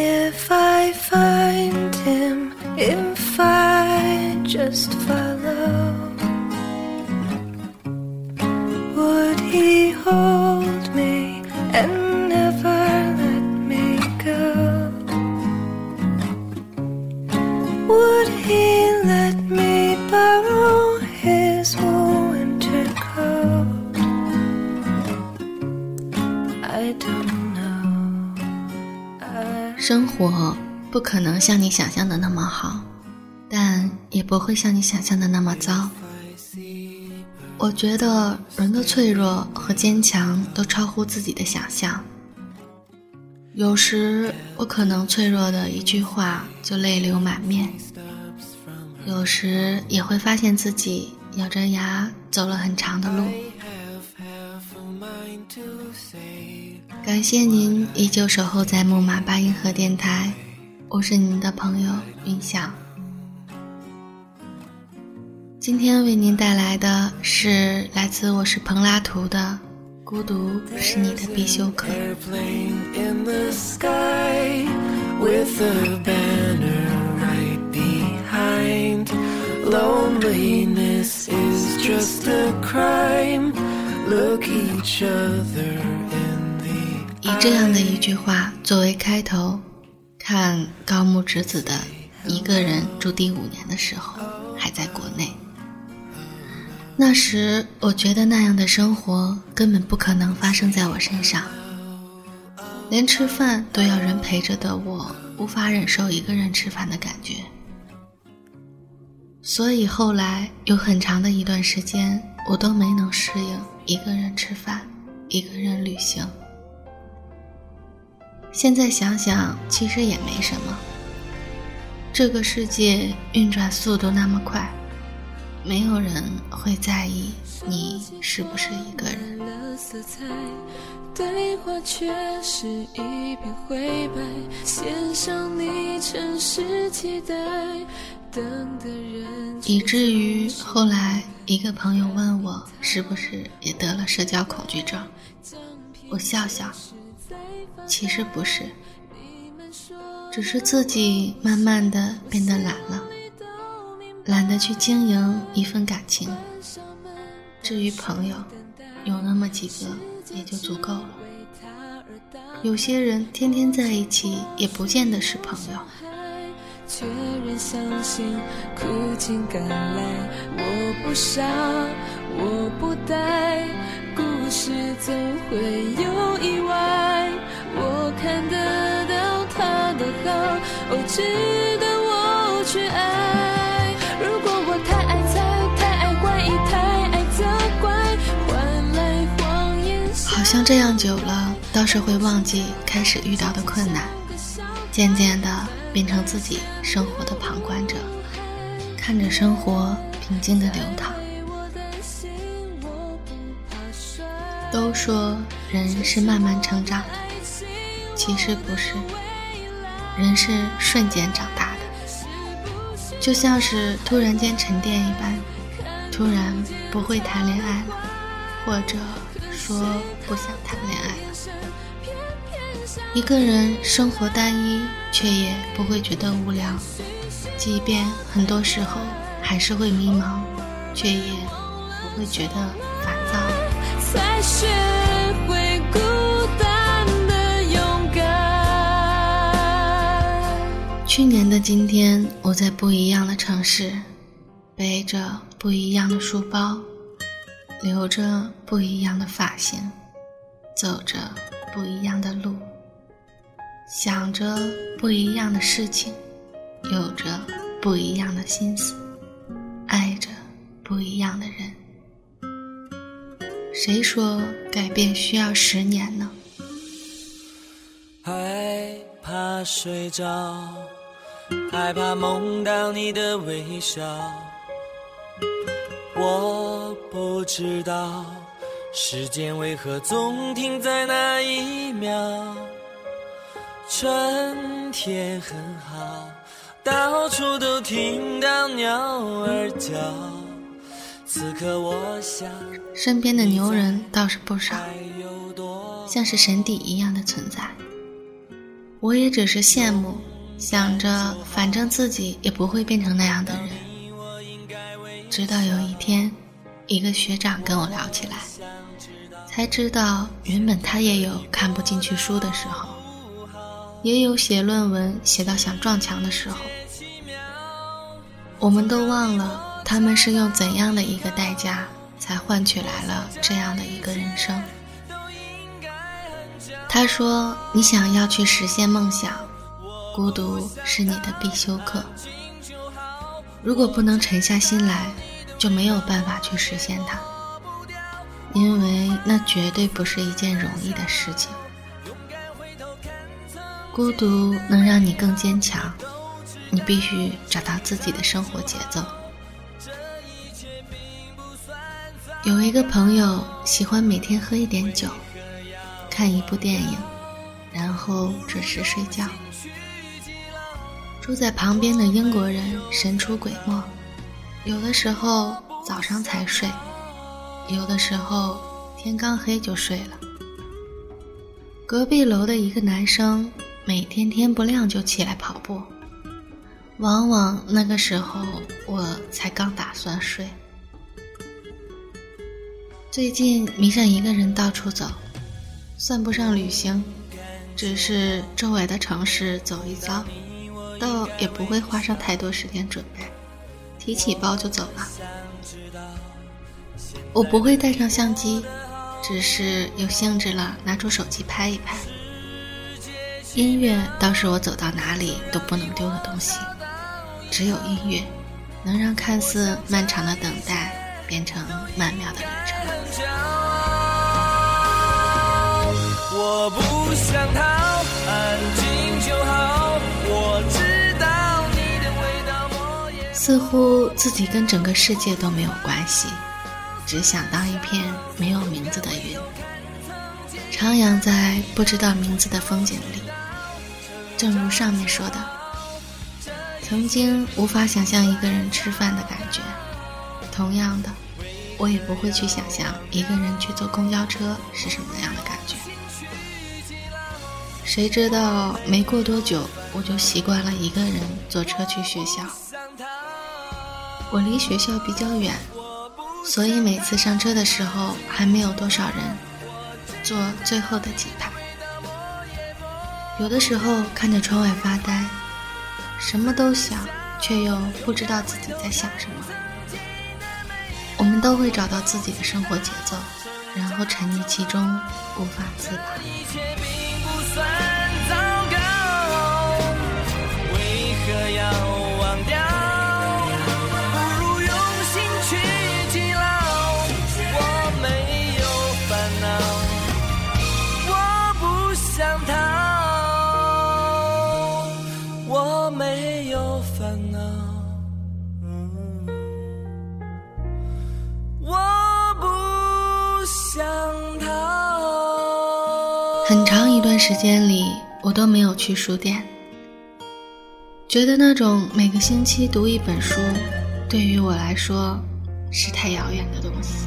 If I find him, if I just follow, would he hold me and never let me go? Would he let me borrow his winter coat? I don't 生活不可能像你想象的那么好，但也不会像你想象的那么糟。我觉得人的脆弱和坚强都超乎自己的想象。有时我可能脆弱的一句话就泪流满面，有时也会发现自己咬着牙走了很长的路。感谢您依旧守候在木马八音盒电台，我是您的朋友云想。今天为您带来的是来自我是彭拉图的《孤独是你的必修课》。Loneliness is just a crime. 以这样的一句话作为开头，看高木直子的《一个人住第五年》的时候，还在国内。那时我觉得那样的生活根本不可能发生在我身上，连吃饭都要人陪着的我，无法忍受一个人吃饭的感觉。所以后来有很长的一段时间，我都没能适应一个人吃饭，一个人旅行。现在想想，其实也没什么。这个世界运转速度那么快，没有人会在意你是不是一个人。对话却是一片灰白，献上你诚实期待，以至于后来一个朋友问我是不是也得了社交恐惧症，我笑笑，其实不是，只是自己慢慢的变得懒了，懒得去经营一份感情。至于朋友，有那么几个也就足够了。有些人天天在一起，也不见得是朋友。却仍相信苦尽甘来。我不傻，我不呆，故事总会有意外。我看得到他的好，哦，值得我去爱。如果我太爱猜，太爱怀疑，太爱责怪，换来谎言。好像这样久了，倒是会忘记开始遇到的困难，渐渐的变成自己生活的旁观者，看着生活平静的流淌。都说人是慢慢成长的，其实不是，人是瞬间长大的，就像是突然间沉淀一般，突然不会谈恋爱了，或者说不想谈恋爱。一个人生活单一，却也不会觉得无聊，即便很多时候还是会迷茫，却也不会觉得烦躁。才学会孤单的勇敢。去年的今天，我在不一样的城市，背着不一样的书包，留着不一样的发型，走着不一样的路，想着不一样的事情，有着不一样的心思，爱着不一样的人。谁说改变需要十年呢？害怕睡着，害怕梦到你的微笑。我不知道时间为何总停在那一秒。春天很好，到处都听到鸟儿叫。此刻我想，身边的牛人倒是不少，像是神邸一样的存在。我也只是羡慕，想着反正自己也不会变成那样的人。直到有一天，一个学长跟我聊起来，才知道原本他也有看不进去书的时候，也有写论文写到想撞墙的时候。我们都忘了他们是用怎样的一个代价，才换取来了这样的一个人生。他说：“你想要去实现梦想，孤独是你的必修课。如果不能沉下心来，就没有办法去实现它，因为那绝对不是一件容易的事情。孤独能让你更坚强，你必须找到自己的生活节奏。”有一个朋友喜欢每天喝一点酒。看一部电影，然后准时睡觉。住在旁边的英国人神出鬼没，有的时候早上才睡，有的时候天刚黑就睡了。隔壁楼的一个男生每天天不亮就起来跑步，往往那个时候我才刚打算睡。最近迷上一个人到处走。算不上旅行，只是周围的城市走一遭，倒也不会花上太多时间准备，提起包就走了。我不会带上相机，只是有兴致了拿出手机拍一拍。音乐倒是我走到哪里都不能丢的东西，只有音乐能让看似漫长的等待变成曼妙的旅程。我不想逃，安静就好。我知道你的味道，似乎自己跟整个世界都没有关系，只想当一片没有名字的云，徜徉在不知道名字的风景里。正如上面说的，曾经无法想象一个人吃饭的感觉，同样的，我也不会去想象一个人去坐公交车是什么样的感觉。谁知道没过多久，我就习惯了一个人坐车去学校。我离学校比较远，所以每次上车的时候还没有多少人，坐最后的几排。有的时候看着窗外发呆，什么都想，却又不知道自己在想什么。我们都会找到自己的生活节奏，然后沉溺其中，无法自拔。很长。一段时间里，我都没有去书店，觉得那种每个星期读一本书，对于我来说是太遥远的东西。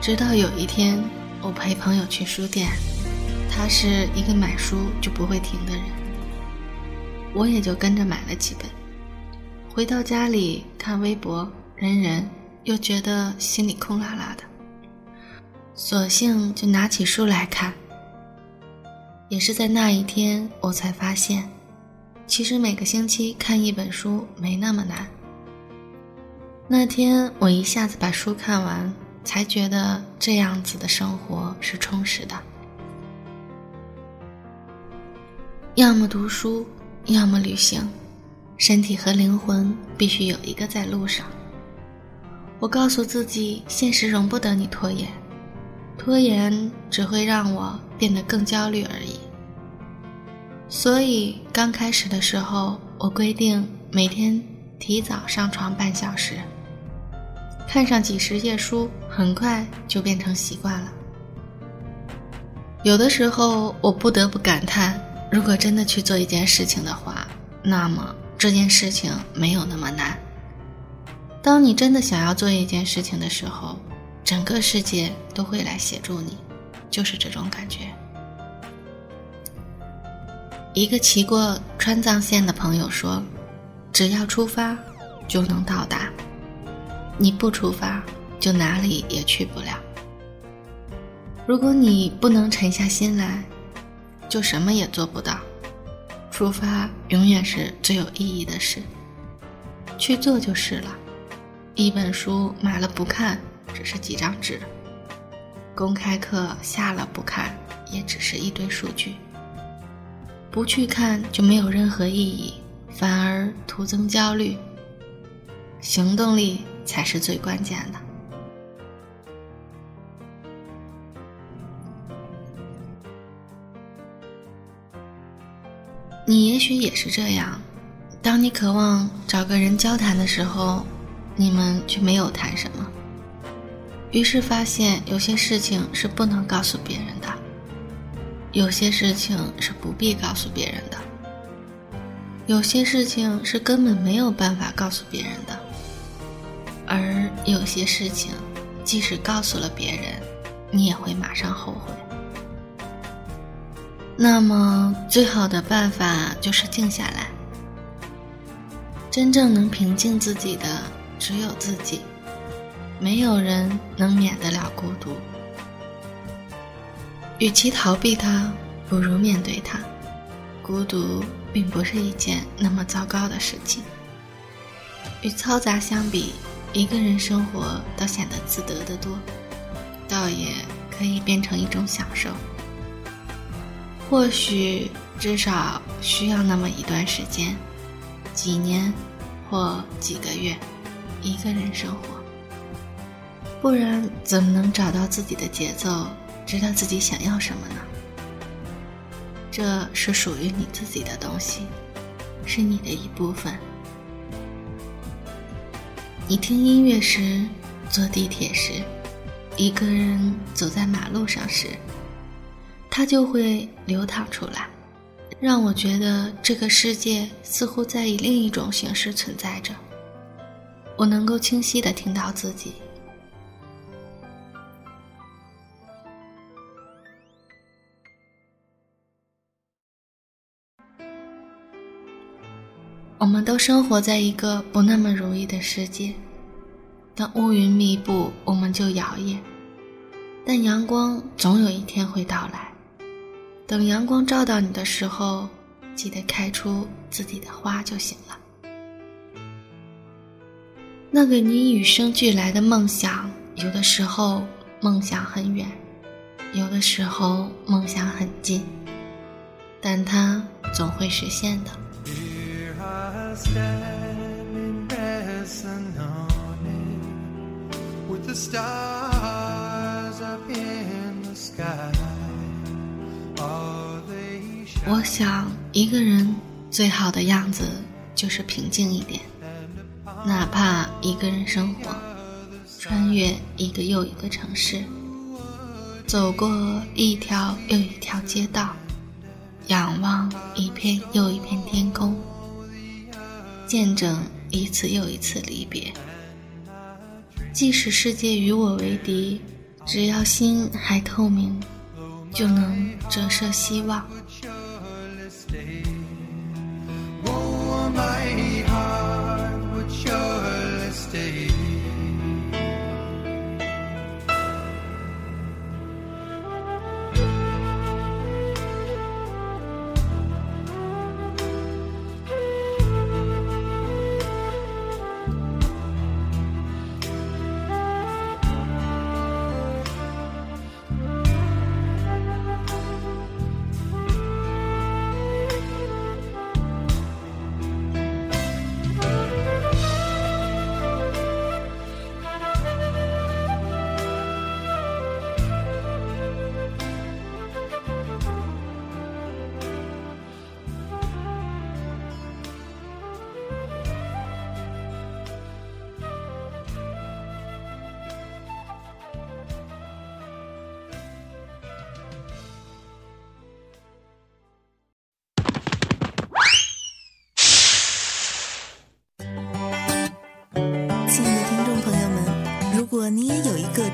直到有一天，我陪朋友去书店，他是一个买书就不会停的人，我也就跟着买了几本。回到家里看微博、人人，又觉得心里空落落的。索性就拿起书来看。也是在那一天，我才发现，其实每个星期看一本书没那么难。那天我一下子把书看完，才觉得这样子的生活是充实的。要么读书，要么旅行，身体和灵魂必须有一个在路上。我告诉自己，现实容不得你拖延。拖延只会让我变得更焦虑而已。所以刚开始的时候，我规定每天提早上床半小时，看上几十页书，很快就变成习惯了。有的时候，我不得不感叹，如果真的去做一件事情的话，那么这件事情没有那么难。当你真的想要做一件事情的时候，整个世界都会来协助你，就是这种感觉。一个骑过川藏线的朋友说：“只要出发，就能到达；你不出发，就哪里也去不了。如果你不能沉下心来，就什么也做不到。出发永远是最有意义的事，去做就是了。一本书买了不看，只是几张纸；公开课下了不看，也只是一堆数据。”不去看就没有任何意义，反而徒增焦虑。行动力才是最关键的。你也许也是这样，当你渴望找个人交谈的时候，你们却没有谈什么，于是发现有些事情是不能告诉别人的。有些事情是不必告诉别人的，有些事情是根本没有办法告诉别人的，而有些事情，即使告诉了别人，你也会马上后悔。那么，最好的办法就是静下来。真正能平静自己的只有自己，没有人能免得了孤独。与其逃避它，不如面对它。孤独并不是一件那么糟糕的事情。与嘈杂相比，一个人生活倒显得自得得多，倒也可以变成一种享受。或许至少需要那么一段时间，几年或几个月，一个人生活，不然怎么能找到自己的节奏？知道自己想要什么呢？这是属于你自己的东西，是你的一部分。你听音乐时，坐地铁时，一个人走在马路上时，它就会流淌出来，让我觉得这个世界似乎在以另一种形式存在着。我能够清晰的听到自己。我们都生活在一个不那么如意的世界。当乌云密布，我们就摇曳；但阳光总有一天会到来。等阳光照到你的时候，记得开出自己的花就行了。那个你与生俱来的梦想，有的时候梦想很远，有的时候梦想很近，但它总会实现的。The sky 我想一个人最好的样子就是平静一点，哪怕一个人生活，穿越一个又一个城市，走过一条又一条街道，仰望一片又一片天空。见证一次又一次离别，即使世界与我为敌，只要心还透明，就能折射希望。